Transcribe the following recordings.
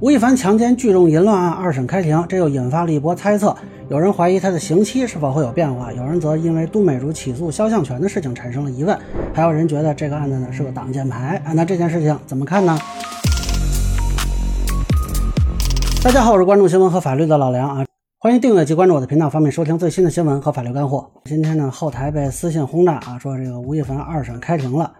吴亦凡强奸聚众淫乱案二审开庭，这又引发了一波猜测。有人怀疑他的刑期是否会有变化，有人则因为都美竹起诉肖像权的事情产生了疑问，还有人觉得这个案子呢是个挡箭牌啊。那这件事情怎么看呢？大家好，我是关注新闻和法律的老梁啊，欢迎订阅及关注我的频道，方便收听最新的新闻和法律干货。今天呢，后台被私信轰炸啊，说这个吴亦凡二审开庭了。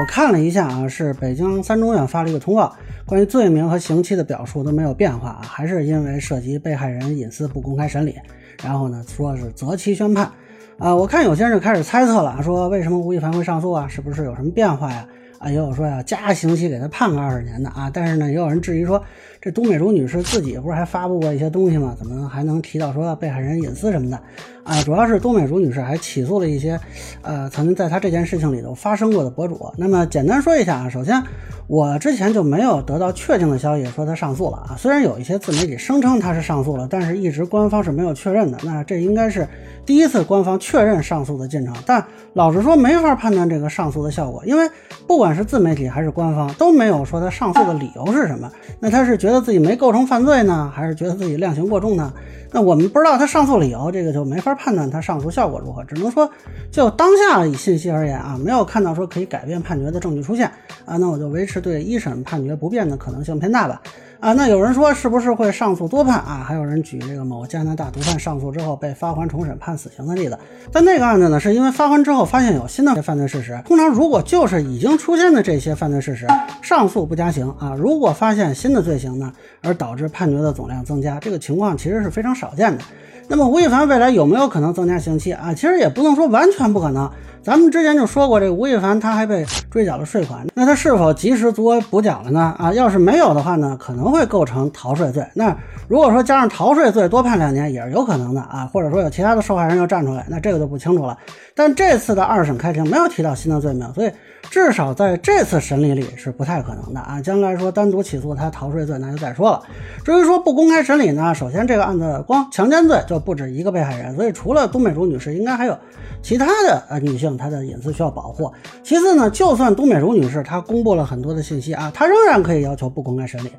我看了一下啊，是北京三中院发了一个通告，关于罪名和刑期的表述都没有变化啊，还是因为涉及被害人隐私不公开审理，然后呢说是择期宣判啊。我看有些人就开始猜测了，说为什么吴亦凡会上诉啊？是不是有什么变化呀？啊，也有说要加刑期给他判个二十年的啊，但是呢，也有人质疑说，这都美竹女士自己不是还发布过一些东西吗？怎么还能提到说被害人隐私什么的？啊，主要是都美竹女士还起诉了一些，呃，曾经在她这件事情里头发生过的博主。那么简单说一下啊，首先我之前就没有得到确定的消息说她上诉了啊，虽然有一些自媒体声称她是上诉了，但是一直官方是没有确认的。那这应该是第一次官方确认上诉的进程，但老实说没法判断这个上诉的效果，因为不管是自媒体还是官方都没有说她上诉的理由是什么。那她是觉觉得自己没构成犯罪呢，还是觉得自己量刑过重呢？那我们不知道他上诉理由，这个就没法判断他上诉效果如何，只能说就当下以信息而言啊，没有看到说可以改变判决的证据出现啊，那我就维持对一审判决不变的可能性偏大吧。啊，那有人说是不是会上诉多判啊？还有人举这个某加拿大毒贩上诉之后被发还重审判死刑的例子。但那个案子呢，是因为发还之后发现有新的犯罪事实。通常如果就是已经出现的这些犯罪事实，上诉不加刑啊。如果发现新的罪行呢，而导致判决的总量增加，这个情况其实是非常少见的。那么吴亦凡未来有没有可能增加刑期啊？其实也不能说完全不可能。咱们之前就说过，这吴亦凡他还被追缴了税款，那他是否及时足额补缴了呢？啊，要是没有的话呢，可能会构成逃税罪。那如果说加上逃税罪多判两年也是有可能的啊，或者说有其他的受害人要站出来，那这个就不清楚了。但这次的二审开庭没有提到新的罪名，所以至少在这次审理里是不太可能的啊。将来说单独起诉他逃税罪，那就再说了。至于说不公开审理呢，首先这个案子光强奸罪就不止一个被害人，所以除了东美竹女士，应该还有其他的呃女性。她的隐私需要保护。其次呢，就算东美竹女士她公布了很多的信息啊，她仍然可以要求不公开审理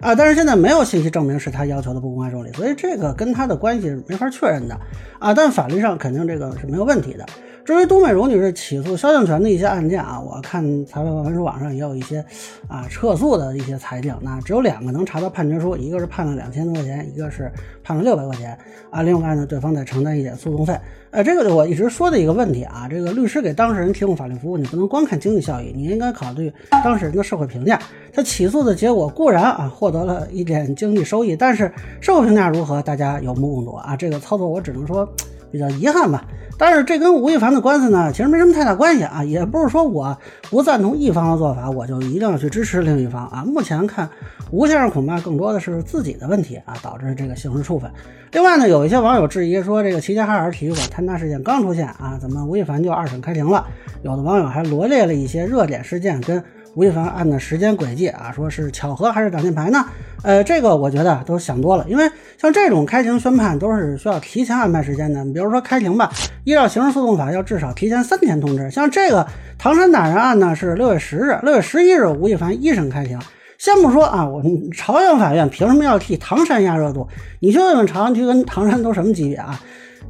啊。但是现在没有信息证明是她要求的不公开受理，所以这个跟她的关系是没法确认的啊。但法律上肯定这个是没有问题的。至于都美荣女士起诉肖像权的一些案件啊，我看裁判文书网上也有一些啊撤诉的一些裁定，那只有两个能查到判决书，一个是判了两千多块钱，一个是判了六百块钱啊。另外呢，对方得承担一点诉讼费。呃，这个我一直说的一个问题啊，这个律师给当事人提供法律服务，你不能光看经济效益，你应该考虑当事人的社会评价。他起诉的结果固然啊获得了一点经济收益，但是社会评价如何，大家有目共睹啊。这个操作我只能说比较遗憾吧。但是这跟吴亦凡的官司呢，其实没什么太大关系啊，也不是说我不赞同一方的做法，我就一定要去支持另一方啊。目前看，吴先生恐怕更多的是自己的问题啊，导致这个刑事处分。另外呢，有一些网友质疑说，这个齐齐哈尔体育馆坍塌事件刚出现啊，怎么吴亦凡就二审开庭了？有的网友还罗列了一些热点事件跟。吴亦凡案的时间轨迹啊，说是巧合还是挡箭牌呢？呃，这个我觉得都想多了，因为像这种开庭宣判都是需要提前安排时间的。你比如说开庭吧，依照刑事诉讼法要至少提前三天通知。像这个唐山打人案呢，是六月十日、六月十一日吴亦凡一审开庭。先不说啊，我们朝阳法院凭什么要替唐山压热度？你去问问朝阳区跟唐山都什么级别啊？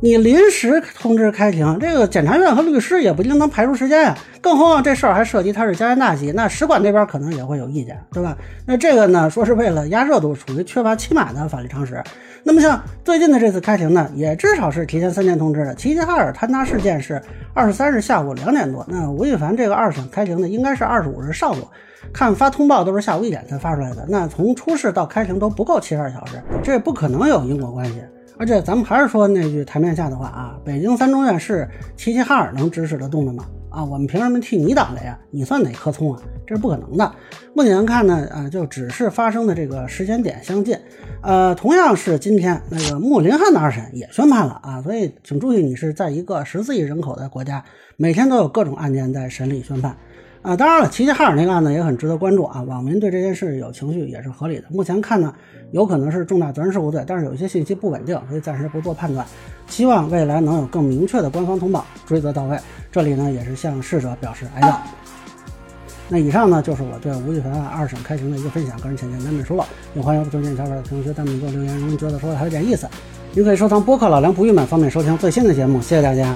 你临时通知开庭，这个检察院和律师也不一定能排出时间呀。更何况这事儿还涉及他是加拿大籍，那使馆那边可能也会有意见，对吧？那这个呢，说是为了压热度，属于缺乏起码的法律常识。那么像最近的这次开庭呢，也至少是提前三天通知的。齐齐哈尔坍塌事件是二十三日下午两点多，那吴亦凡这个二审开庭呢，应该是二十五日上午。看发通报都是下午一点才发出来的，那从出事到开庭都不够七十二小时，这不可能有因果关系。而且咱们还是说那句台面下的话啊，北京三中院是齐齐哈尔能指使得动的吗？啊，我们凭什么替你挡雷啊？你算哪棵葱啊？这是不可能的。目前看呢，啊，就只是发生的这个时间点相近。呃，同样是今天那个穆林汉的二审也宣判了啊，所以请注意，你是在一个十四亿人口的国家，每天都有各种案件在审理宣判。啊，当然了，齐齐哈尔那个案子也很值得关注啊。网民对这件事有情绪也是合理的。目前看呢，有可能是重大责任事故罪，但是有一些信息不稳定，所以暂时不做判断。希望未来能有更明确的官方通报，追责到位。这里呢，也是向逝者表示哀悼。那以上呢就是我对吴亦凡案二审开庭的一个分享，个人浅见难免疏漏，也欢迎不中见小伙伴评论区弹幕给我留言，如果觉得说的还有点意思，您可以收藏播客老梁不郁闷，方便收听最新的节目，谢谢大家。